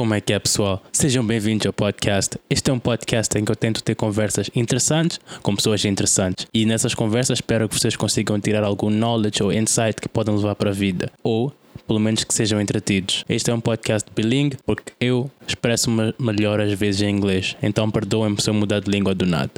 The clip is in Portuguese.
Como é que é, pessoal? Sejam bem-vindos ao podcast. Este é um podcast em que eu tento ter conversas interessantes com pessoas interessantes. E nessas conversas espero que vocês consigam tirar algum knowledge ou insight que podem levar para a vida. Ou pelo menos que sejam entretidos. Este é um podcast bilingue porque eu expresso-me melhor às vezes em inglês, então perdoem-me se eu mudar de língua do nada.